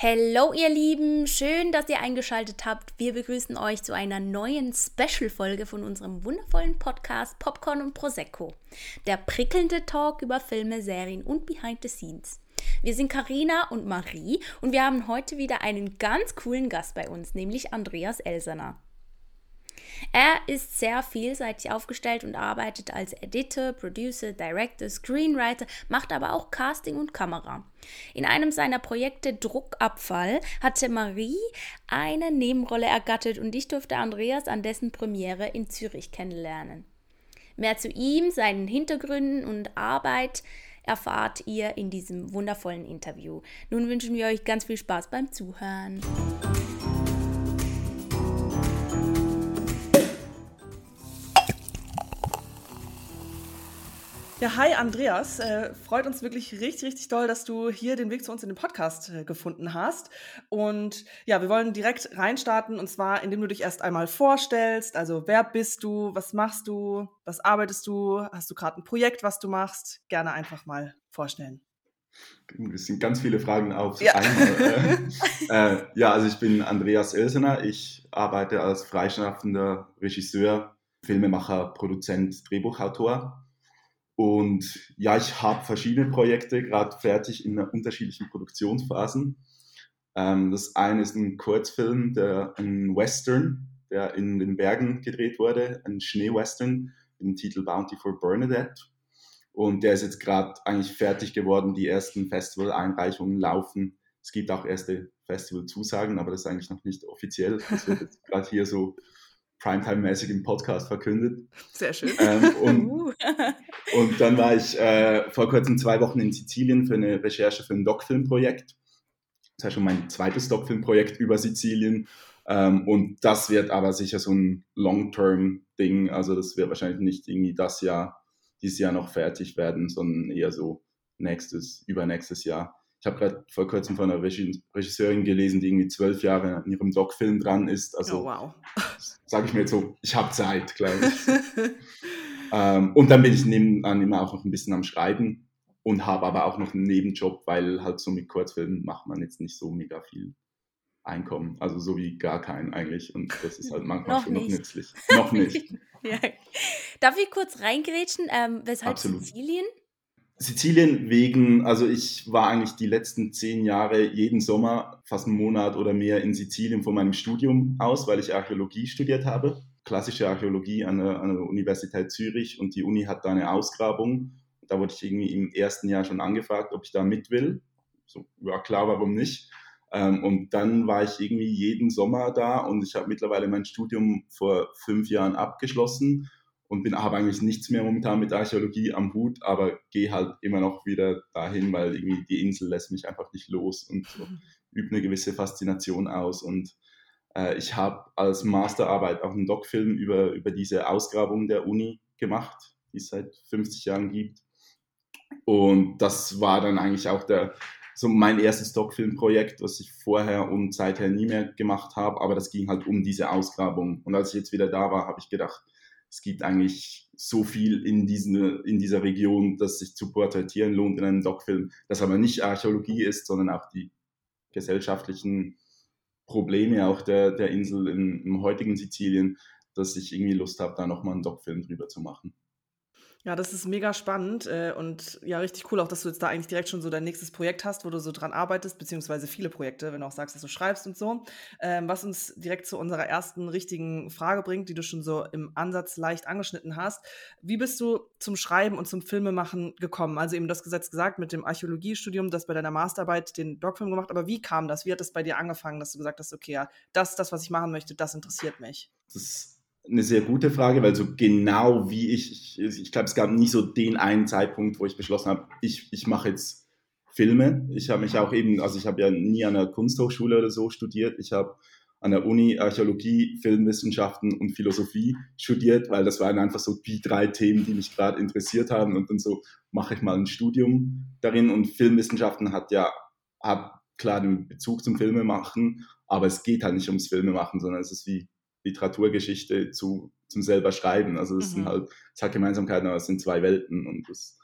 Hallo ihr Lieben, schön, dass ihr eingeschaltet habt. Wir begrüßen euch zu einer neuen Special-Folge von unserem wundervollen Podcast Popcorn und Prosecco. Der prickelnde Talk über Filme, Serien und Behind the Scenes. Wir sind Karina und Marie und wir haben heute wieder einen ganz coolen Gast bei uns, nämlich Andreas Elsener. Er ist sehr vielseitig aufgestellt und arbeitet als Editor, Producer, Director, Screenwriter, macht aber auch Casting und Kamera. In einem seiner Projekte Druckabfall hatte Marie eine Nebenrolle ergattert und ich durfte Andreas an dessen Premiere in Zürich kennenlernen. Mehr zu ihm, seinen Hintergründen und Arbeit erfahrt ihr in diesem wundervollen Interview. Nun wünschen wir euch ganz viel Spaß beim Zuhören. Ja, hi Andreas. Äh, freut uns wirklich richtig, richtig doll, dass du hier den Weg zu uns in den Podcast äh, gefunden hast. Und ja, wir wollen direkt reinstarten und zwar, indem du dich erst einmal vorstellst. Also, wer bist du? Was machst du? Was arbeitest du? Hast du gerade ein Projekt, was du machst? Gerne einfach mal vorstellen. Es sind ganz viele Fragen auf ja. einmal. äh, äh, ja, also ich bin Andreas Elsener. Ich arbeite als freischaffender Regisseur, Filmemacher, Produzent, Drehbuchautor und ja, ich habe verschiedene Projekte gerade fertig in unterschiedlichen Produktionsphasen. Ähm, das eine ist ein Kurzfilm, der, ein Western, der in den Bergen gedreht wurde, ein Schneewestern mit dem Titel Bounty for Bernadette. Und der ist jetzt gerade eigentlich fertig geworden. Die ersten Festival-Einreichungen laufen. Es gibt auch erste Festival-Zusagen, aber das ist eigentlich noch nicht offiziell. Das wird jetzt gerade hier so Primetime-mäßig im Podcast verkündet. Sehr schön. Ähm, und, uh. und, dann war ich äh, vor kurzem zwei Wochen in Sizilien für eine Recherche für ein Doc-Film-Projekt. Das ist ja schon mein zweites Doc-Film-Projekt über Sizilien. Ähm, und das wird aber sicher so ein Long-Term-Ding. Also das wird wahrscheinlich nicht irgendwie das Jahr, dieses Jahr noch fertig werden, sondern eher so nächstes, übernächstes Jahr. Ich habe gerade vor kurzem von einer Regisseurin gelesen, die irgendwie zwölf Jahre an ihrem Doc-Film dran ist. Also oh, wow. sage ich mir jetzt so, ich habe Zeit, glaube ich. ähm, und dann bin ich nebenan immer auch noch ein bisschen am Schreiben und habe aber auch noch einen Nebenjob, weil halt so mit Kurzfilmen macht man jetzt nicht so mega viel Einkommen. Also so wie gar keinen eigentlich. Und das ist halt manchmal noch schon nicht. noch nützlich. Noch nicht. ja. Darf ich kurz reingrätschen? Ähm, weshalb Absolut. Sizilien? Sizilien wegen, also ich war eigentlich die letzten zehn Jahre jeden Sommer fast einen Monat oder mehr in Sizilien von meinem Studium aus, weil ich Archäologie studiert habe. Klassische Archäologie an der, an der Universität Zürich und die Uni hat da eine Ausgrabung. Da wurde ich irgendwie im ersten Jahr schon angefragt, ob ich da mit will. So, ja klar, warum nicht? Ähm, und dann war ich irgendwie jeden Sommer da und ich habe mittlerweile mein Studium vor fünf Jahren abgeschlossen und bin habe eigentlich nichts mehr momentan mit Archäologie am Hut, aber gehe halt immer noch wieder dahin, weil irgendwie die Insel lässt mich einfach nicht los und so, mhm. übt eine gewisse Faszination aus. Und äh, ich habe als Masterarbeit auch einen Doc-Film über, über diese Ausgrabung der Uni gemacht, die es seit 50 Jahren gibt. Und das war dann eigentlich auch der, so mein erstes Doc-Film-Projekt, was ich vorher und seither nie mehr gemacht habe, aber das ging halt um diese Ausgrabung. Und als ich jetzt wieder da war, habe ich gedacht, es gibt eigentlich so viel in, diesen, in dieser Region, dass sich zu porträtieren lohnt in einem Doc-Film, das aber nicht Archäologie ist, sondern auch die gesellschaftlichen Probleme auch der, der Insel in, im heutigen Sizilien, dass ich irgendwie Lust habe, da nochmal einen Doc-Film drüber zu machen. Ja, das ist mega spannend äh, und ja, richtig cool auch, dass du jetzt da eigentlich direkt schon so dein nächstes Projekt hast, wo du so dran arbeitest, beziehungsweise viele Projekte, wenn du auch sagst, dass du schreibst und so. Ähm, was uns direkt zu unserer ersten richtigen Frage bringt, die du schon so im Ansatz leicht angeschnitten hast. Wie bist du zum Schreiben und zum Filmemachen gekommen? Also eben das Gesetz gesagt mit dem Archäologiestudium, das bei deiner Masterarbeit den Doc-Film gemacht, aber wie kam das? Wie hat das bei dir angefangen, dass du gesagt hast, okay, ja, das ist das, was ich machen möchte, das interessiert mich? Das eine sehr gute Frage, weil so genau wie ich, ich, ich glaube, es gab nie so den einen Zeitpunkt, wo ich beschlossen habe, ich, ich mache jetzt Filme. Ich habe mich auch eben, also ich habe ja nie an der Kunsthochschule oder so studiert. Ich habe an der Uni Archäologie, Filmwissenschaften und Philosophie studiert, weil das waren einfach so die drei Themen, die mich gerade interessiert haben. Und dann so mache ich mal ein Studium darin. Und Filmwissenschaften hat ja, hat klar den Bezug zum Filmemachen, aber es geht halt nicht ums Filmemachen, sondern es ist wie Literaturgeschichte zu, zum selber schreiben. Also es mhm. sind halt, es hat Gemeinsamkeiten, aber es sind zwei Welten und das,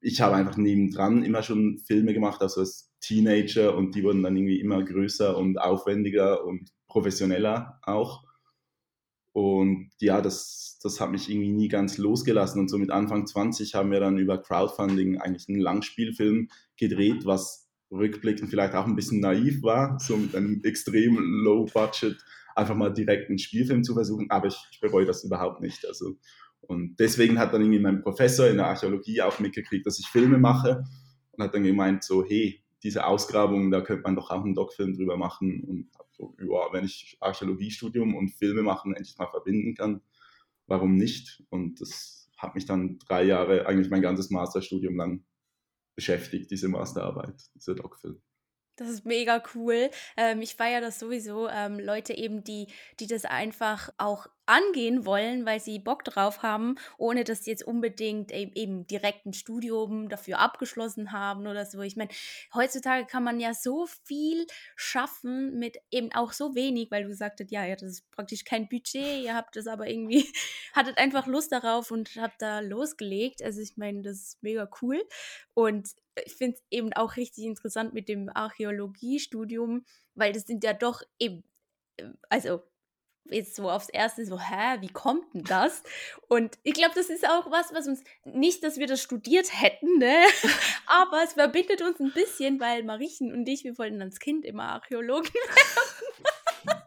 ich habe einfach nebendran immer schon Filme gemacht, also als Teenager und die wurden dann irgendwie immer größer und aufwendiger und professioneller auch. Und ja, das, das hat mich irgendwie nie ganz losgelassen. Und so mit Anfang 20 haben wir dann über Crowdfunding eigentlich einen Langspielfilm gedreht, was rückblickend vielleicht auch ein bisschen naiv war, so mit einem extrem low Budget einfach mal direkt einen Spielfilm zu versuchen. Aber ich, ich bereue das überhaupt nicht. Also, und deswegen hat dann irgendwie mein Professor in der Archäologie auch mitgekriegt, dass ich Filme mache und hat dann gemeint so, hey, diese Ausgrabung, da könnte man doch auch einen Doc-Film drüber machen. Und so, ja, wenn ich Archäologiestudium und Filme machen endlich mal verbinden kann, warum nicht? Und das hat mich dann drei Jahre, eigentlich mein ganzes Masterstudium lang beschäftigt, diese Masterarbeit, dieser Doc-Film. Das ist mega cool. Ähm, ich feiere das sowieso. Ähm, Leute eben, die, die das einfach auch angehen wollen, weil sie Bock drauf haben, ohne dass sie jetzt unbedingt eben, eben direkt ein Studium dafür abgeschlossen haben oder so. Ich meine, heutzutage kann man ja so viel schaffen mit eben auch so wenig, weil du gesagt hast, ja, das ist praktisch kein Budget, ihr habt das aber irgendwie, hattet einfach Lust darauf und habt da losgelegt. Also ich meine, das ist mega cool. Und ich finde es eben auch richtig interessant mit dem Archäologiestudium, weil das sind ja doch eben, also jetzt so aufs Erste so, hä, wie kommt denn das? Und ich glaube, das ist auch was, was uns, nicht, dass wir das studiert hätten, ne? aber es verbindet uns ein bisschen, weil Mariechen und ich, wir wollten als Kind immer Archäologen werden.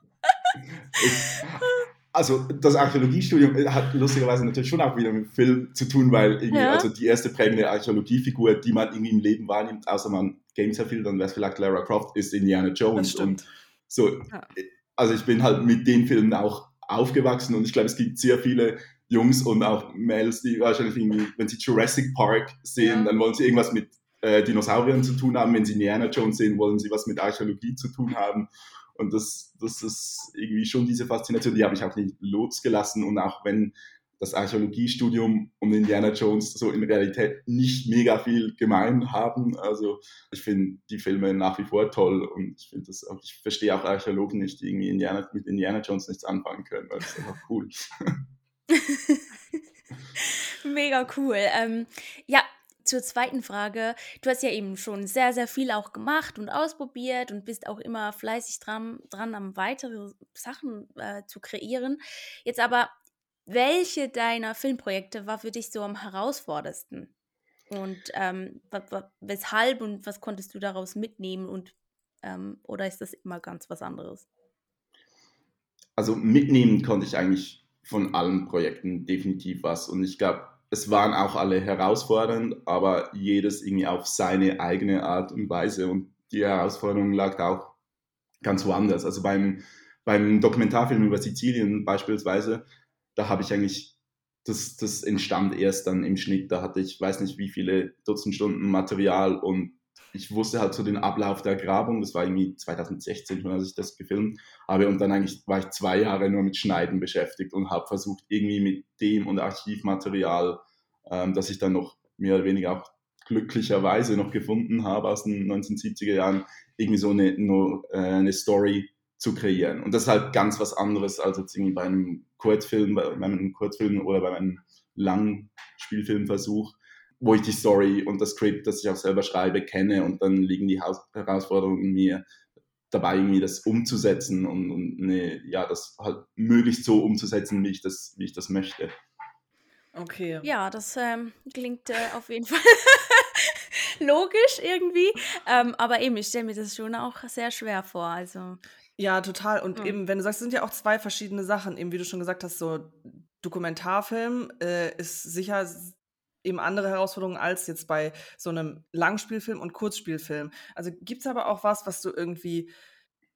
also das Archäologiestudium hat lustigerweise natürlich schon auch wieder mit Film zu tun, weil irgendwie, ja. also die erste prägende Archäologiefigur, die man irgendwie im Leben wahrnimmt, außer man games viel, dann wäre es vielleicht Lara Croft, ist Indiana Jones. Und so, ja also ich bin halt mit den Filmen auch aufgewachsen und ich glaube, es gibt sehr viele Jungs und auch Mädels, die wahrscheinlich irgendwie, wenn sie Jurassic Park sehen, ja. dann wollen sie irgendwas mit äh, Dinosauriern zu tun haben. Wenn sie Indiana Jones sehen, wollen sie was mit Archäologie zu tun haben. Und das, das ist irgendwie schon diese Faszination, die habe ich auch nicht losgelassen. Und auch wenn das Archäologiestudium und Indiana Jones so in Realität nicht mega viel gemein haben. Also ich finde die Filme nach wie vor toll und ich finde das auch, ich verstehe auch Archäologen nicht, die irgendwie Indiana, mit Indiana Jones nichts anfangen können, weil das ist einfach cool. mega cool. Ähm, ja, zur zweiten Frage. Du hast ja eben schon sehr, sehr viel auch gemacht und ausprobiert und bist auch immer fleißig dran, dran am weitere Sachen äh, zu kreieren. Jetzt aber welche deiner Filmprojekte war für dich so am herausforderndsten? Und ähm, weshalb und was konntest du daraus mitnehmen und ähm, oder ist das immer ganz was anderes? Also mitnehmen konnte ich eigentlich von allen Projekten definitiv was und ich glaube, es waren auch alle herausfordernd, aber jedes irgendwie auf seine eigene Art und Weise und die Herausforderung lag auch ganz woanders. Also beim, beim Dokumentarfilm über Sizilien beispielsweise da habe ich eigentlich, das, das entstand erst dann im Schnitt. Da hatte ich, weiß nicht wie viele Dutzend Stunden Material und ich wusste halt so den Ablauf der Grabung. Das war irgendwie 2016, als ich das gefilmt habe. Und dann eigentlich war ich zwei Jahre nur mit Schneiden beschäftigt und habe versucht, irgendwie mit dem und Archivmaterial, ähm, das ich dann noch mehr oder weniger auch glücklicherweise noch gefunden habe aus den 1970er Jahren, irgendwie so eine, äh, eine Story zu kreieren. Und das ist halt ganz was anderes als jetzt irgendwie bei einem Kurzfilm, bei einem Kurzfilm oder bei einem langen Spielfilmversuch, wo ich die Story und das Skript, das ich auch selber schreibe, kenne und dann liegen die Herausforderungen in mir dabei, irgendwie das umzusetzen und, und eine, ja, das halt möglichst so umzusetzen, wie ich das, wie ich das möchte. Okay. Ja, das ähm, klingt äh, auf jeden Fall logisch irgendwie. Ähm, aber eben, ich stelle mir das schon auch sehr schwer vor. Also ja, total. Und mhm. eben, wenn du sagst, es sind ja auch zwei verschiedene Sachen. Eben, wie du schon gesagt hast, so Dokumentarfilm äh, ist sicher eben andere Herausforderungen als jetzt bei so einem Langspielfilm und Kurzspielfilm. Also gibt es aber auch was, was du irgendwie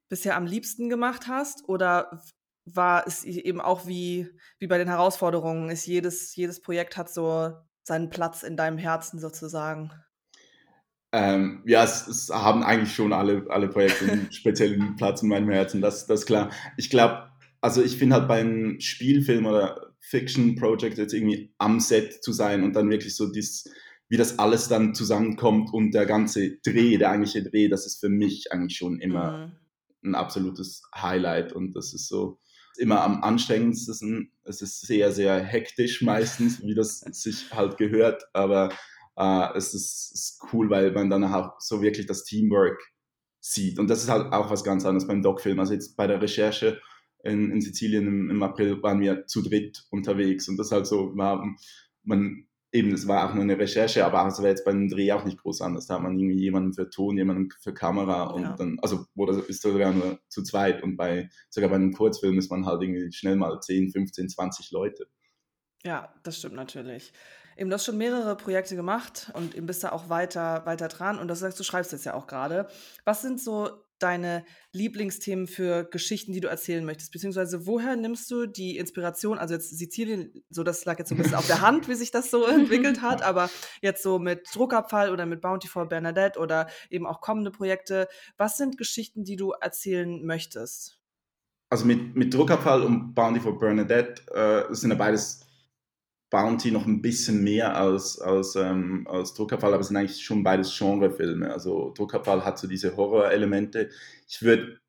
bisher am liebsten gemacht hast? Oder war es eben auch wie, wie bei den Herausforderungen, ist jedes, jedes Projekt hat so seinen Platz in deinem Herzen sozusagen? Ähm, ja, es, es, haben eigentlich schon alle, alle Projekte einen speziellen Platz in meinem Herzen, das, das ist klar. Ich glaube, also ich finde halt beim Spielfilm oder Fiction Project jetzt irgendwie am Set zu sein und dann wirklich so dies, wie das alles dann zusammenkommt und der ganze Dreh, der eigentliche Dreh, das ist für mich eigentlich schon immer mhm. ein absolutes Highlight und das ist so immer am anstrengendsten. Es ist sehr, sehr hektisch meistens, wie das sich halt gehört, aber äh, es ist, ist cool, weil man dann auch so wirklich das Teamwork sieht. Und das ist halt auch was ganz anderes beim Doc-Film. Also jetzt bei der Recherche in, in Sizilien im, im, April waren wir zu dritt unterwegs und das halt so, war, man, eben, es war auch nur eine Recherche, aber es war jetzt beim Dreh auch nicht groß anders. Da hat man irgendwie jemanden für Ton, jemanden für Kamera und ja. dann, also, oder ist sogar nur zu zweit und bei, sogar bei einem Kurzfilm ist man halt irgendwie schnell mal 10, 15, 20 Leute. Ja, das stimmt natürlich. Eben, du hast schon mehrere Projekte gemacht und eben bist da auch weiter, weiter dran. Und das sagst du, schreibst jetzt ja auch gerade. Was sind so deine Lieblingsthemen für Geschichten, die du erzählen möchtest? Beziehungsweise woher nimmst du die Inspiration? Also jetzt Sizilien, so das lag jetzt so ein bisschen auf der Hand, wie sich das so entwickelt hat, aber jetzt so mit Druckabfall oder mit Bounty for Bernadette oder eben auch kommende Projekte. Was sind Geschichten, die du erzählen möchtest? Also mit, mit Druckabfall und Bounty for Bernadette äh, sind ja beides Bounty noch ein bisschen mehr als, als, ähm, als Druckabfall, aber es sind eigentlich schon beides Genrefilme. Also Druckabfall hat so diese Horrorelemente. Ich würde,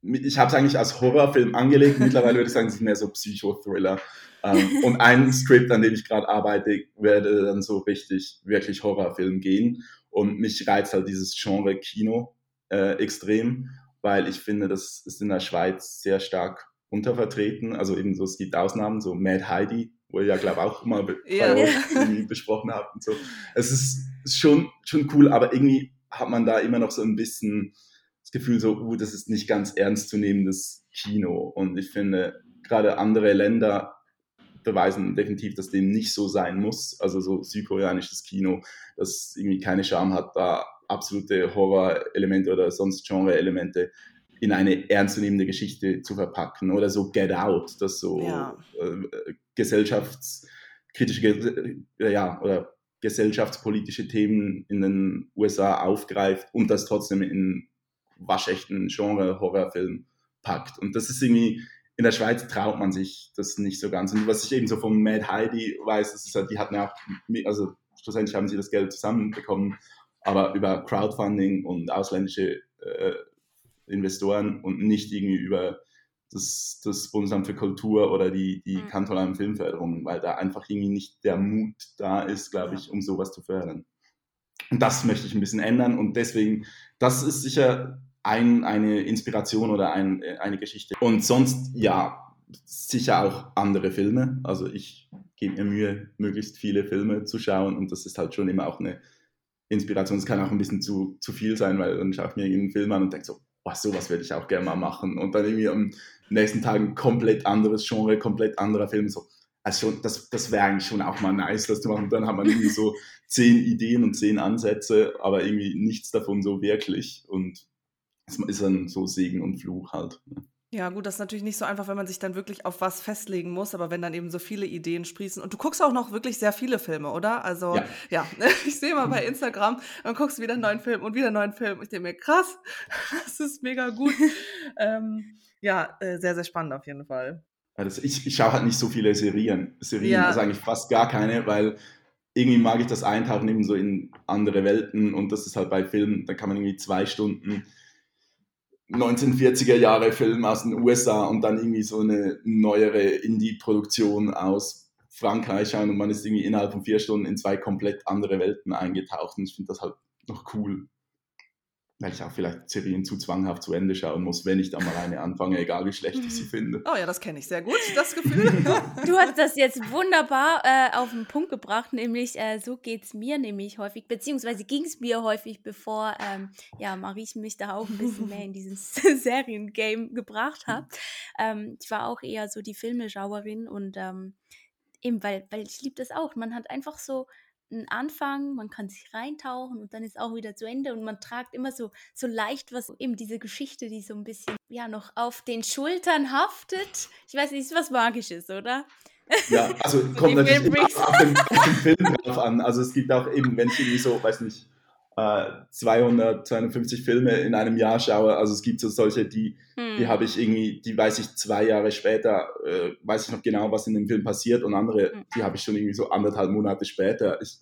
ich habe es eigentlich als Horrorfilm angelegt, mittlerweile würde ich sagen, es ist mehr so Psychothriller. Ähm, und ein Skript, an dem ich gerade arbeite, werde dann so richtig, wirklich Horrorfilm gehen. Und mich reizt halt dieses Genre Kino äh, extrem, weil ich finde, das ist in der Schweiz sehr stark untervertreten. Also eben so, es gibt Ausnahmen, so Mad Heidi wo ihr ja, glaube ich, auch mal bei ja. besprochen habt und so. Es ist, schon, schon cool, aber irgendwie hat man da immer noch so ein bisschen das Gefühl, so, uh, das ist nicht ganz ernstzunehmendes Kino. Und ich finde, gerade andere Länder beweisen definitiv, dass dem nicht so sein muss. Also so südkoreanisches Kino, das irgendwie keine Scham hat, da absolute Horror-Elemente oder sonst Genre-Elemente in eine ernstzunehmende Geschichte zu verpacken oder so Get Out, das so ja. äh, gesellschaftskritische äh, ja, oder gesellschaftspolitische Themen in den USA aufgreift und das trotzdem in waschechten Genre-Horrorfilm packt. Und das ist irgendwie, in der Schweiz traut man sich das nicht so ganz. Und was ich eben so von Mad Heidi weiß, das ist halt, die hatten ja auch, also schlussendlich haben sie das Geld zusammenbekommen, aber über Crowdfunding und ausländische äh, Investoren und nicht irgendwie über das, das Bundesamt für Kultur oder die, die mhm. kantonalen Filmförderungen, weil da einfach irgendwie nicht der Mut da ist, glaube ich, um sowas zu fördern. Und das möchte ich ein bisschen ändern und deswegen, das ist sicher ein, eine Inspiration oder ein, eine Geschichte. Und sonst, ja, sicher auch andere Filme. Also ich gebe mir Mühe, möglichst viele Filme zu schauen und das ist halt schon immer auch eine Inspiration. Es kann auch ein bisschen zu, zu viel sein, weil dann schaue ich mir einen Film an und denke so, boah, sowas würde ich auch gerne mal machen. Und dann irgendwie am nächsten Tag ein komplett anderes Genre, komplett anderer Film. So, also das, das wäre eigentlich schon auch mal nice, das zu machen. Und dann hat man irgendwie so zehn Ideen und zehn Ansätze, aber irgendwie nichts davon so wirklich. Und es ist dann so Segen und Fluch halt. Ne? Ja, gut, das ist natürlich nicht so einfach, wenn man sich dann wirklich auf was festlegen muss, aber wenn dann eben so viele Ideen sprießen. Und du guckst auch noch wirklich sehr viele Filme, oder? Also, ja, ja. ich sehe mal bei Instagram, dann guckst du wieder einen neuen Film und wieder einen neuen Film. Ich denke mir, krass, das ist mega gut. ähm, ja, äh, sehr, sehr spannend auf jeden Fall. Also ich, ich schaue halt nicht so viele Serien. Serien, ja. also eigentlich fast gar keine, weil irgendwie mag ich das Eintauchen eben so in andere Welten und das ist halt bei Filmen, da kann man irgendwie zwei Stunden 1940er Jahre Film aus den USA und dann irgendwie so eine neuere Indie-Produktion aus Frankreich schauen und man ist irgendwie innerhalb von vier Stunden in zwei komplett andere Welten eingetaucht. Und ich finde das halt noch cool weil ich auch vielleicht Serien zu zwanghaft zu Ende schauen muss, wenn ich da mal eine anfange, egal wie schlecht ich sie mhm. finde. Oh ja, das kenne ich sehr gut, das Gefühl. du hast das jetzt wunderbar äh, auf den Punkt gebracht, nämlich äh, so geht es mir nämlich häufig, beziehungsweise ging es mir häufig, bevor ähm, ja, Marie mich da auch ein bisschen mehr in dieses Seriengame gebracht hat. Ähm, ich war auch eher so die Filmeschauerin und ähm, eben, weil, weil ich liebe das auch. Man hat einfach so einen Anfang, man kann sich reintauchen und dann ist auch wieder zu Ende und man tragt immer so, so leicht was, eben diese Geschichte, die so ein bisschen, ja, noch auf den Schultern haftet. Ich weiß nicht, ist was Magisches, oder? Ja, also kommt natürlich immer auf den, auf den Film drauf an. Also es gibt auch eben, wenn ich irgendwie so, weiß nicht, 200, äh, 250 Filme in einem Jahr schaue. Also es gibt so solche, die, hm. die habe ich irgendwie, die weiß ich zwei Jahre später, äh, weiß ich noch genau, was in dem Film passiert und andere, hm. die habe ich schon irgendwie so anderthalb Monate später. Ich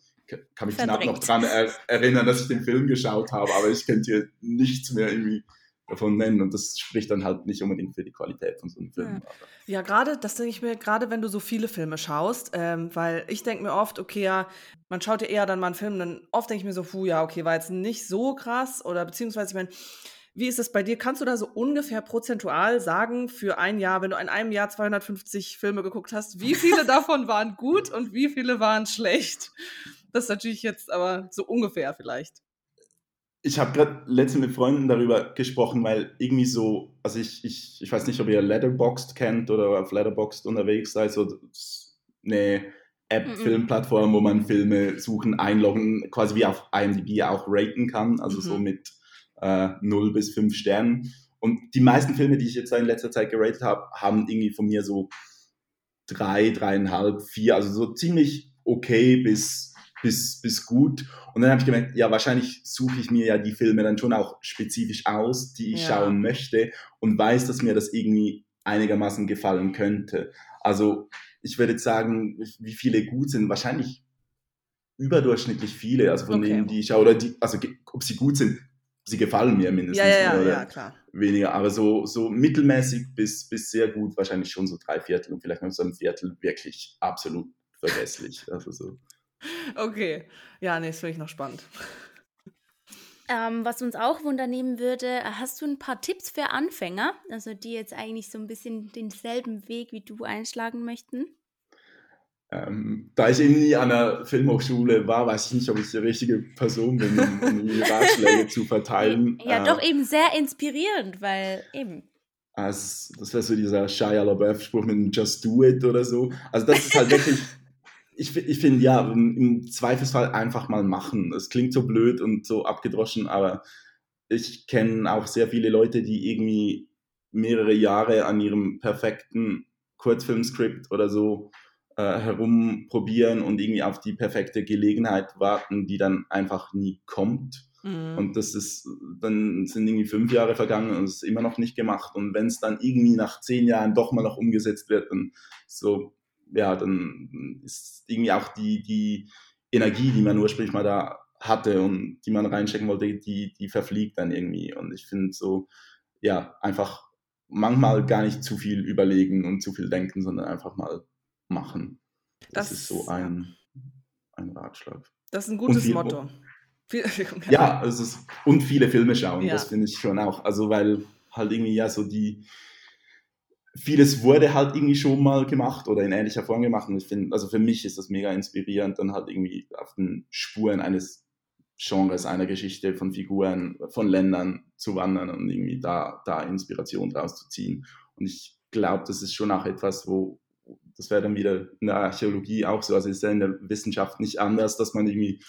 kann mich knapp noch daran er erinnern, dass ich den Film geschaut habe, aber ich könnte hier nichts mehr irgendwie davon nennen. Und das spricht dann halt nicht unbedingt für die Qualität von so einem Film. Ja, ja gerade, das denke ich mir, gerade wenn du so viele Filme schaust, ähm, weil ich denke mir oft, okay, ja, man schaut ja eher dann mal einen Film, dann oft denke ich mir so, puh, ja, okay, war jetzt nicht so krass oder beziehungsweise, ich meine, wie ist es bei dir? Kannst du da so ungefähr prozentual sagen für ein Jahr, wenn du in einem Jahr 250 Filme geguckt hast, wie viele davon waren gut und wie viele waren schlecht? Das ist natürlich jetzt aber so ungefähr vielleicht. Ich habe gerade letztens mit Freunden darüber gesprochen, weil irgendwie so, also ich, ich, ich weiß nicht, ob ihr Letterboxd kennt oder auf Letterboxd unterwegs seid, so eine App-Filmplattform, wo man Filme suchen, einloggen, quasi wie auf IMDb auch raten kann, also mhm. so mit äh, 0 bis 5 Sternen. Und die meisten Filme, die ich jetzt in letzter Zeit geratet habe, haben irgendwie von mir so drei, dreieinhalb, vier, also so ziemlich okay bis, bis, bis gut. Und dann habe ich gemerkt, ja, wahrscheinlich suche ich mir ja die Filme dann schon auch spezifisch aus, die ich ja. schauen möchte und weiß, dass mir das irgendwie einigermaßen gefallen könnte. Also ich würde jetzt sagen, wie viele gut sind, wahrscheinlich überdurchschnittlich viele, also von okay. denen, die ich schaue, oder die, also ob sie gut sind, sie gefallen mir mindestens. Ja, ja, ja, ja, klar. Weniger, aber so, so mittelmäßig bis, bis sehr gut, wahrscheinlich schon so drei Viertel und vielleicht noch so ein Viertel wirklich absolut vergesslich. Also so. Okay, ja, nee, das finde ich noch spannend. Ähm, was uns auch wundernehmen würde, hast du ein paar Tipps für Anfänger, also die jetzt eigentlich so ein bisschen denselben Weg wie du einschlagen möchten? Ähm, da ich eben nie an der Filmhochschule war, weiß ich nicht, ob ich die richtige Person bin, um, die Ratschläge zu verteilen. Ja, äh, doch eben sehr inspirierend, weil eben. Also, das wäre so dieser Shia LaBeouf-Spruch mit Just Do It oder so. Also das ist halt wirklich, ich, ich finde ja, im Zweifelsfall einfach mal machen. Es klingt so blöd und so abgedroschen, aber ich kenne auch sehr viele Leute, die irgendwie mehrere Jahre an ihrem perfekten Kurzfilmskript oder so äh, herumprobieren und irgendwie auf die perfekte Gelegenheit warten, die dann einfach nie kommt. Mhm. Und das ist, dann sind irgendwie fünf Jahre vergangen und es ist immer noch nicht gemacht. Und wenn es dann irgendwie nach zehn Jahren doch mal noch umgesetzt wird, dann so, ja, dann ist irgendwie auch die, die Energie, die man ursprünglich mal da hatte und die man reinstecken wollte, die, die verfliegt dann irgendwie. Und ich finde so, ja, einfach manchmal gar nicht zu viel überlegen und zu viel denken, sondern einfach mal machen. Das, das ist so ein, ein Ratschlag. Das ist ein gutes viel, Motto. ja, es ist, und viele Filme schauen, ja. das finde ich schon auch. Also, weil halt irgendwie ja so die, vieles wurde halt irgendwie schon mal gemacht oder in ähnlicher Form gemacht. Und ich finde, also für mich ist das mega inspirierend, dann halt irgendwie auf den Spuren eines Genres, einer Geschichte, von Figuren, von Ländern zu wandern und irgendwie da, da Inspiration draus zu ziehen. Und ich glaube, das ist schon auch etwas, wo, das wäre dann wieder in der Archäologie auch so, also ist ja in der Wissenschaft nicht anders, dass man irgendwie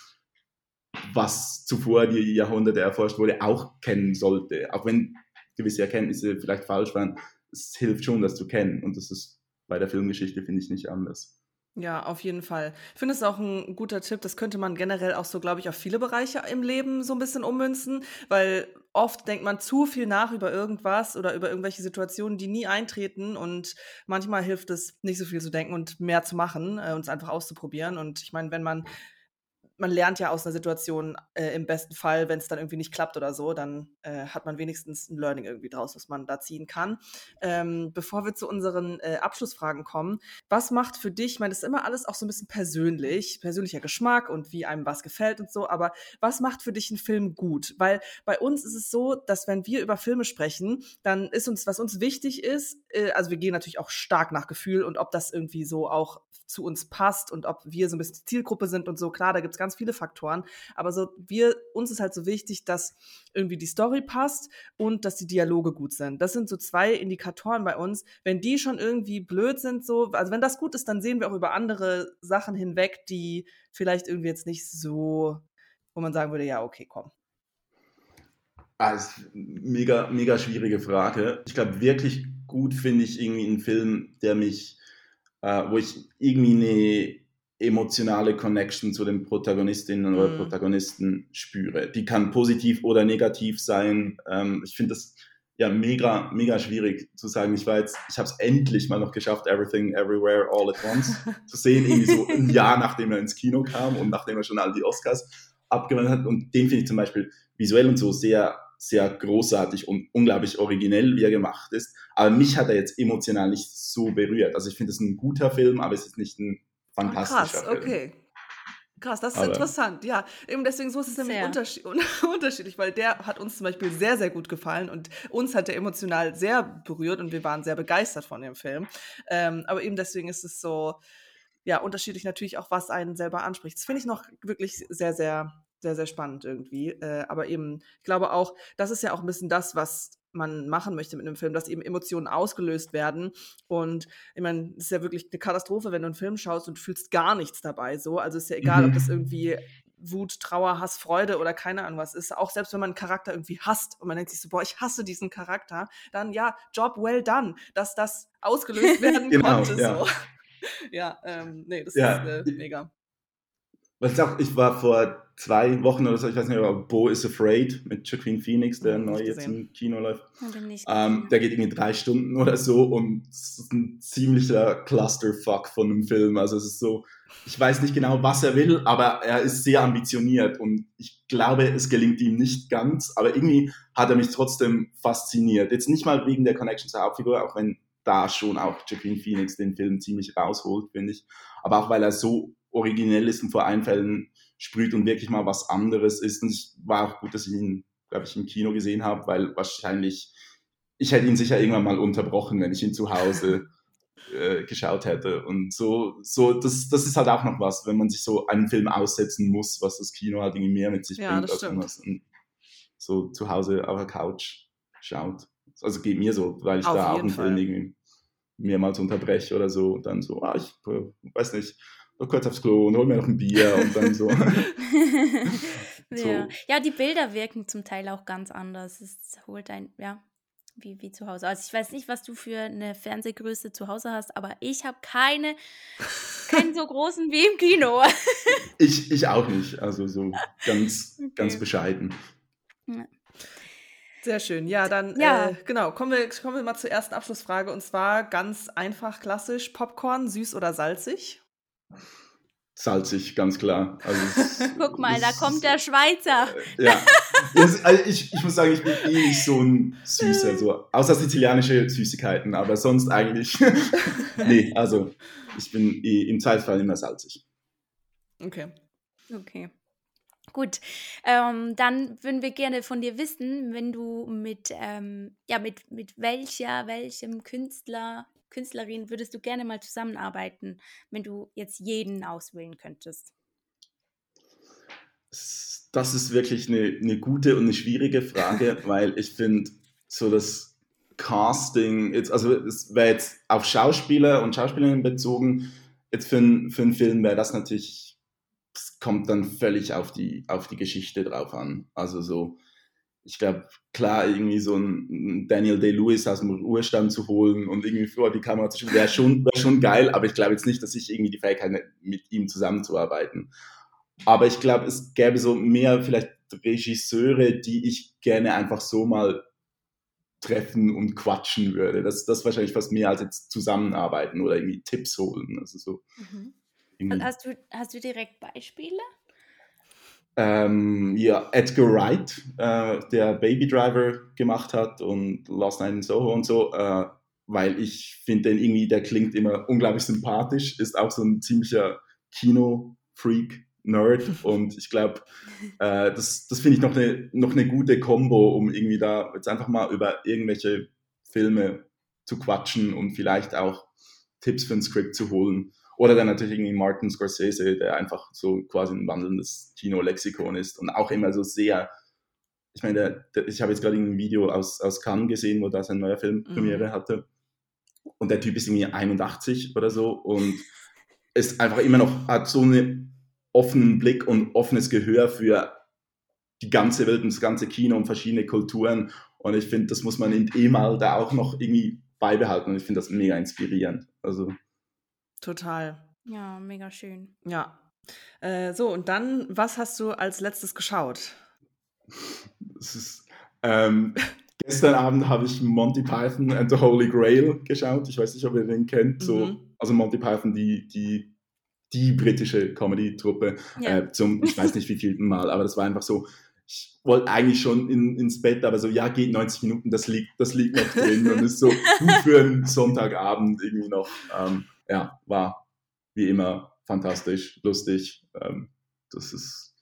was zuvor die Jahrhunderte erforscht wurde, auch kennen sollte. Auch wenn gewisse Erkenntnisse vielleicht falsch waren, es hilft schon, das zu kennen. Und das ist bei der Filmgeschichte, finde ich, nicht anders. Ja, auf jeden Fall. Ich finde es auch ein guter Tipp. Das könnte man generell auch so, glaube ich, auf viele Bereiche im Leben so ein bisschen ummünzen, weil oft denkt man zu viel nach über irgendwas oder über irgendwelche Situationen, die nie eintreten. Und manchmal hilft es, nicht so viel zu denken und mehr zu machen äh, und es einfach auszuprobieren. Und ich meine, wenn man man lernt ja aus einer Situation äh, im besten Fall, wenn es dann irgendwie nicht klappt oder so, dann äh, hat man wenigstens ein Learning irgendwie draus, was man da ziehen kann. Ähm, bevor wir zu unseren äh, Abschlussfragen kommen, was macht für dich, ich meine, das ist immer alles auch so ein bisschen persönlich, persönlicher Geschmack und wie einem was gefällt und so, aber was macht für dich einen Film gut? Weil bei uns ist es so, dass wenn wir über Filme sprechen, dann ist uns, was uns wichtig ist, äh, also wir gehen natürlich auch stark nach Gefühl und ob das irgendwie so auch zu uns passt und ob wir so ein bisschen Zielgruppe sind und so. Klar, da gibt es ganz viele Faktoren, aber so wir uns ist halt so wichtig, dass irgendwie die Story passt und dass die Dialoge gut sind. Das sind so zwei Indikatoren bei uns. Wenn die schon irgendwie blöd sind, so, also wenn das gut ist, dann sehen wir auch über andere Sachen hinweg, die vielleicht irgendwie jetzt nicht so, wo man sagen würde, ja, okay, komm. Also, mega, mega schwierige Frage. Ich glaube, wirklich gut finde ich irgendwie einen Film, der mich äh, wo ich irgendwie eine emotionale Connection zu den Protagonistinnen oder mhm. Protagonisten spüre. Die kann positiv oder negativ sein. Ähm, ich finde das ja mega, mega schwierig zu sagen. Ich war jetzt, ich habe es endlich mal noch geschafft, Everything, Everywhere, All at Once zu sehen, irgendwie so ein Jahr nachdem er ins Kino kam und nachdem er schon all die Oscars abgewandt hat. Und den finde ich zum Beispiel visuell und so sehr sehr großartig und unglaublich originell, wie er gemacht ist. Aber mich hat er jetzt emotional nicht so berührt. Also ich finde es ein guter Film, aber es ist nicht ein fantastischer Krass, Film. okay. Krass, das ist Aber- interessant. Ja, eben deswegen so ist es nämlich unterschied unterschiedlich, weil der hat uns zum Beispiel sehr, sehr gut gefallen und uns hat der emotional sehr berührt und wir waren sehr begeistert von dem Film. Ähm, aber eben deswegen ist es so, ja, unterschiedlich natürlich auch, was einen selber anspricht. Das finde ich noch wirklich sehr, sehr, sehr, sehr spannend irgendwie. Äh, aber eben, ich glaube auch, das ist ja auch ein bisschen das, was man machen möchte mit einem Film, dass eben Emotionen ausgelöst werden. Und ich meine, es ist ja wirklich eine Katastrophe, wenn du einen Film schaust und fühlst gar nichts dabei. So, also ist ja egal, Mhm. ob das irgendwie Wut, Trauer, Hass, Freude oder keine Ahnung was ist. Auch selbst wenn man einen Charakter irgendwie hasst und man denkt sich so, boah, ich hasse diesen Charakter, dann ja, Job well done, dass das ausgelöst werden Genau, konnte. ja. So. Ja, ähm, nee, das Ja. ist äh, mega. Was ich auch, ich war vor zwei Wochen oder so, ich weiß nicht, aber Bo is Afraid mit Joaquin Phoenix, der neu jetzt im Kino läuft. Ähm, der geht irgendwie drei Stunden oder so und es ist ein ziemlicher Clusterfuck von einem Film. Also es ist so, ich weiß nicht genau, was er will, aber er ist sehr ambitioniert und ich glaube, es gelingt ihm nicht ganz, aber irgendwie hat er mich trotzdem fasziniert. Jetzt nicht mal wegen der Connection zur Hauptfigur, auch wenn da schon auch Joaquin Phoenix den Film ziemlich rausholt, finde ich, aber auch weil er so originell ist und vor Einfällen sprüht und wirklich mal was anderes ist. Und es war auch gut, dass ich ihn, glaube ich, im Kino gesehen habe, weil wahrscheinlich, ich hätte ihn sicher irgendwann mal unterbrochen, wenn ich ihn zu Hause äh, geschaut hätte. Und so, so das, das ist halt auch noch was, wenn man sich so einen Film aussetzen muss, was das Kino halt irgendwie mehr mit sich Ja, bringt, das als wenn man so zu Hause auf der Couch schaut. Also geht mir so, weil ich Auf da auch einen Film irgendwie mehrmals unterbreche oder so und dann so, ah, ich äh, weiß nicht, noch kurz aufs Klo und hol mir noch ein Bier und dann so. ja. So. ja, die Bilder wirken zum Teil auch ganz anders. Es holt ein, ja, wie, wie zu Hause. Also ich weiß nicht, was du für eine Fernsehgröße zu Hause hast, aber ich habe keine, keinen so großen wie im Kino. Ich, ich auch nicht, also so ganz, ganz Okay. bescheiden. Sehr schön. Ja, dann Ja. Äh, genau, kommen wir, kommen wir mal zur ersten Abschlussfrage und zwar ganz einfach klassisch Popcorn, süß oder salzig? Salzig, ganz klar. Also es- Guck mal, da es- kommt der Schweizer. Ja, das, also ich, ich muss sagen, ich bin eh nicht so ein Süßer, so, außer sizilianische Süßigkeiten, aber sonst eigentlich, nee, also ich bin eh im Zweifelsfall immer salzig. Okay. Okay. Gut, ähm, dann würden wir gerne von dir wissen, wenn du mit, ähm, ja, mit, mit welcher, welchem Künstler, Künstlerin würdest du gerne mal zusammenarbeiten, wenn du jetzt jeden auswählen könntest? Das ist wirklich eine, eine gute und eine schwierige Frage, weil ich finde, so das Casting, jetzt, also es wäre jetzt auf Schauspieler und Schauspielerinnen bezogen, jetzt für, einen- für einen Film wäre das natürlich, es kommt dann völlig auf die, auf die Geschichte drauf an. Also so, ich glaube, klar, irgendwie so ein Daniel Day-Lewis aus dem Ruhestand zu holen und irgendwie vor die Kamera zu schauen, wäre schon, wär schon geil, aber ich glaube jetzt nicht, dass ich irgendwie die Fähigkeit hätte, mit ihm zusammenzuarbeiten. Aber ich glaube, es gäbe so mehr vielleicht Regisseure, die ich gerne einfach so mal treffen und quatschen würde. Das, das wahrscheinlich fast mehr als jetzt zusammenarbeiten oder irgendwie Tipps holen. Also so irgendwie, Hast du, hast du direkt Beispiele? Ähm, ja, Edgar Wright, äh, der Baby Driver gemacht hat und Last Night in Soho und so, äh, weil ich finde den irgendwie, der klingt immer unglaublich sympathisch, ist auch so ein ziemlicher Kino-Freak, Nerd und ich glaube, äh, das, das finde ich noch eine, noch eine gute Kombo, um irgendwie da jetzt einfach mal über irgendwelche Filme zu quatschen und vielleicht auch Tipps für ein Skript zu holen. Oder dann natürlich irgendwie Martin Scorsese, der einfach so quasi ein wandelndes Kino-Lexikon ist und auch immer so sehr, ich meine, der, der, ich habe jetzt gerade ein Video aus, aus Cannes gesehen, wo da sein neuer Film Mhm. Premiere hatte. Und der Typ ist irgendwie 81 oder so und ist einfach immer noch, hat so einen offenen Blick und offenes Gehör für die ganze Welt und das ganze Kino und verschiedene Kulturen. Und ich finde, das muss man in E-Mal da auch noch irgendwie beibehalten. Und ich finde das mega inspirierend. Also Total. Ja, mega schön. Ja. Äh, so, und dann, was hast du als letztes geschaut? es ist, ähm, gestern Abend habe ich Monty Python and the Holy Grail geschaut. Ich weiß nicht, ob ihr den kennt. So, Mhm. also Monty Python, die, die, die britische Comedy-Truppe. Ja. Äh, zum, ich weiß nicht wie vielten Mal, aber das war einfach so. ich wollte eigentlich schon in, ins Bett, aber so, ja, geht 90 Minuten, das liegt, das liegt noch drin und ist so gut für einen Sonntagabend irgendwie noch. Ähm, ja, war wie immer fantastisch, lustig. Ähm, das ist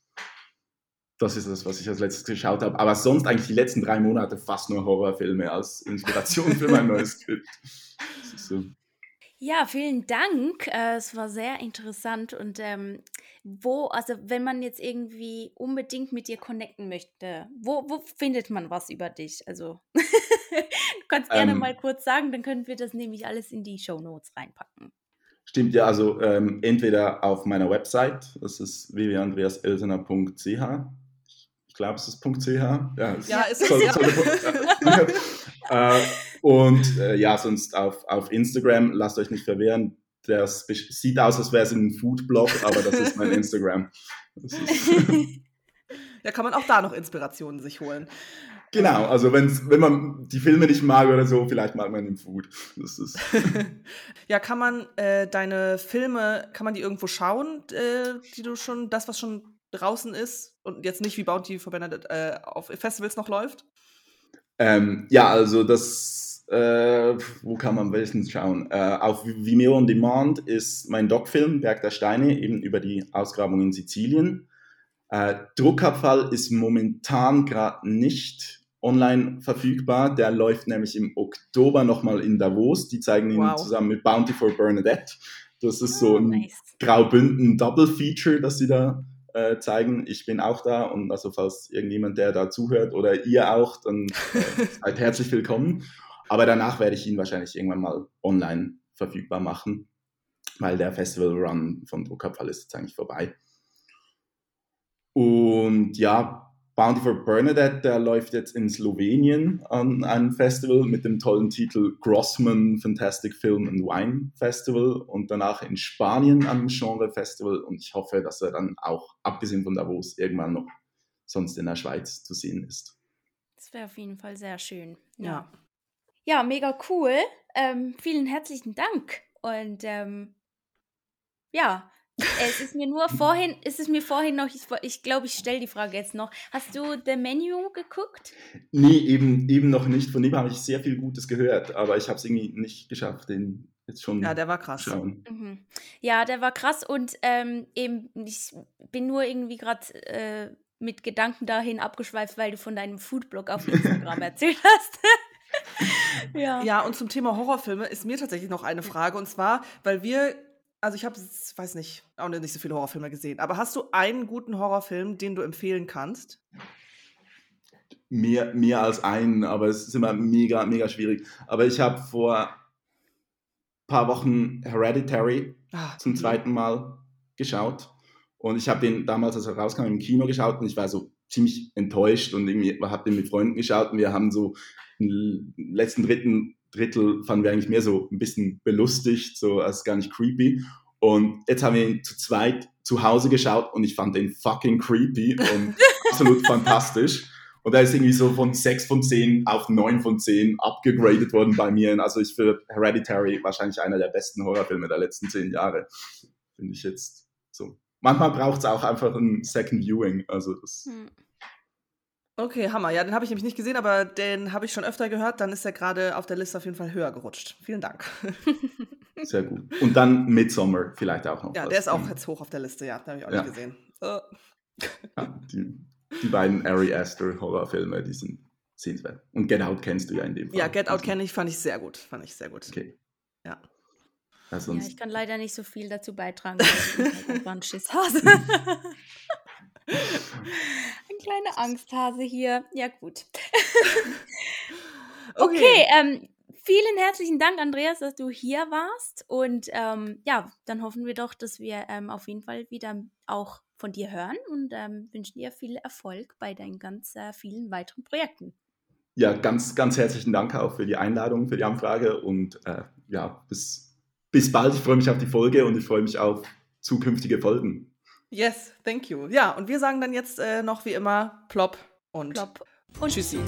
das ist das, was ich als letztes geschaut habe. Aber sonst eigentlich die letzten drei Monate fast nur Horrorfilme als Inspiration für mein neues Skript. So. Ja, vielen Dank. Äh, es war sehr interessant und ähm, wo, also wenn man jetzt irgendwie unbedingt mit dir connecten möchte, wo, wo findet man was über dich? Also du kannst gerne ähm, mal kurz sagen, dann können wir das nämlich alles in die Show Notes reinpacken. Stimmt ja, also ähm, entweder auf meiner Website, das ist www.andreaselsener.ch ich glaube, es ist .ch. Ja, es ja ist es. Soll, äh, und äh, ja, sonst auf, auf Instagram, lasst euch nicht verwehren. Das sieht aus, als wäre es ein Foodblog, aber das ist mein Instagram. Ist ja, kann man auch da noch Inspirationen sich holen. Genau, also wenn's, wenn man die Filme nicht mag oder so, vielleicht mag man den Food. Das ist ja, kann man äh, deine Filme, kann man die irgendwo schauen, äh, die du schon, das, was schon draußen ist und jetzt nicht wie Bounty for Benedict äh, auf Festivals noch läuft? Ähm, ja, also das, äh, wo kann man welchen schauen? Äh, auf Vimeo on Demand ist mein Doc-Film Berg der Steine eben über die Ausgrabung in Sizilien. Äh, Druckabfall ist momentan gerade nicht online verfügbar. Der läuft nämlich im Oktober nochmal in Davos. Die zeigen ihn wow. zusammen mit Bounty for Bernadette. Das ist so ah, ein nice. Graubünden Double Feature, das sie da äh, zeigen, ich bin auch da und also falls irgendjemand, der da zuhört oder ihr auch, dann äh, seid herzlich willkommen. Aber danach werde ich ihn wahrscheinlich irgendwann mal online verfügbar machen, weil der Festival Run von Druckabfall ist jetzt eigentlich vorbei. Und ja, Bounty for Bernadette, der läuft jetzt in Slowenien an einem Festival mit dem tollen Titel Grossman Fantastic Film and Wine Festival und danach in Spanien am Genre Festival und ich hoffe, dass er dann auch, abgesehen von Davos, irgendwann noch sonst in der Schweiz zu sehen ist. Das wäre auf jeden Fall sehr schön. Ja. Ja, mega cool. Ähm, vielen herzlichen Dank. Und ähm, ja, es ist mir nur vorhin, ist es mir vorhin noch, ich, ich glaube, ich stelle die Frage jetzt noch. Hast du The Menu geguckt? Nee, eben, eben noch nicht. Von dem habe ich sehr viel Gutes gehört, aber ich habe es irgendwie nicht geschafft, den jetzt schon Ja, der war krass. Mhm. Ja, der war krass und ähm, eben, ich bin nur irgendwie gerade äh, mit Gedanken dahin abgeschweift, weil du von deinem Foodblog auf Instagram erzählt hast. ja. ja, und zum Thema Horrorfilme ist mir tatsächlich noch eine Frage. Und zwar, weil wir also ich habe, weiß nicht, auch nicht so viele Horrorfilme gesehen. Aber hast du einen guten Horrorfilm, den du empfehlen kannst? Mehr, mehr als einen, aber es ist immer mega, mega schwierig. Aber ich habe vor ein paar Wochen Hereditary ah, zum zweiten Mal geschaut. Und ich habe den damals, als er rauskam, im Kino geschaut und ich war so ziemlich enttäuscht und irgendwie habe den mit Freunden geschaut und wir haben so den letzten dritten Drittel fanden wir eigentlich mehr so ein bisschen belustigt, so als gar nicht creepy. Und jetzt haben wir ihn zu zweit zu Hause geschaut und ich fand den fucking creepy und absolut fantastisch. Und er ist irgendwie so von 6 von 10 auf 9 von 10 abgegradet worden bei mir. Also ich finde Hereditary wahrscheinlich einer der besten Horrorfilme der letzten 10 Jahre. Finde ich jetzt so. Manchmal braucht es auch einfach ein Second Viewing. Also das. Hm. Okay, Hammer. Ja, den habe ich nämlich nicht gesehen, aber den habe ich schon öfter gehört. Dann ist er gerade auf der Liste auf jeden Fall höher gerutscht. Vielen Dank. Sehr gut. Und dann Midsommar vielleicht auch noch. Ja, was. der ist auch jetzt hoch auf der Liste, ja. Den habe ich auch ja. nicht gesehen. Uh. Ja, die, die, beiden Ari Aster Horrorfilme, die sind sehenswert. Und Get Out kennst du ja in dem Fall. Ja, Get Out also. kenne ich, fand ich sehr gut. Fand ich sehr gut. Okay. Ja. Ja, ja, ich kann leider nicht so viel dazu beitragen. Ich war ein Schisshase. Ein kleiner Angsthase hier. Ja, gut. okay, okay ähm, vielen herzlichen Dank, Andreas, dass du hier warst. Und ähm, ja, dann hoffen wir doch, dass wir ähm, auf jeden Fall wieder auch von dir hören und ähm, wünschen dir viel Erfolg bei deinen ganz äh, vielen weiteren Projekten. Ja, ganz, ganz herzlichen Dank auch für die Einladung, für die Anfrage und äh, ja, bis, bis bald. Ich freue mich auf die Folge und ich freue mich auf zukünftige Folgen. Yes, thank you. Ja, und wir sagen dann jetzt äh, noch wie immer plopp und, plopp und tschüssi.